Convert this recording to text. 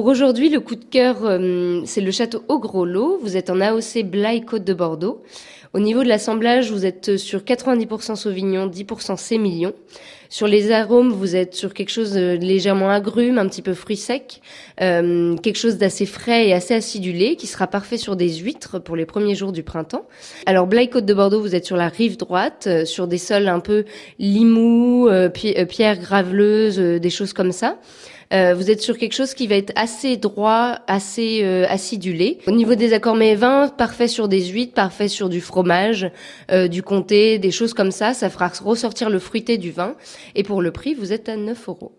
pour aujourd'hui, le coup de cœur, euh, c'est le château au Gros Lot. Vous êtes en AOC Blaye Côte de Bordeaux. Au niveau de l'assemblage, vous êtes sur 90% Sauvignon, 10% Sémillon. Sur les arômes, vous êtes sur quelque chose de légèrement agrume, un petit peu fruit sec, euh, quelque chose d'assez frais et assez acidulé, qui sera parfait sur des huîtres pour les premiers jours du printemps. Alors Blaye Côte de Bordeaux, vous êtes sur la rive droite, euh, sur des sols un peu limou, euh, pierres graveleuses, des choses comme ça. Euh, vous êtes sur quelque chose qui va être assez droit, assez euh, acidulé. Au niveau des accords mets vins, parfait sur des huîtres, parfait sur du fromage, euh, du comté, des choses comme ça. Ça fera ressortir le fruité du vin. Et pour le prix, vous êtes à 9 euros.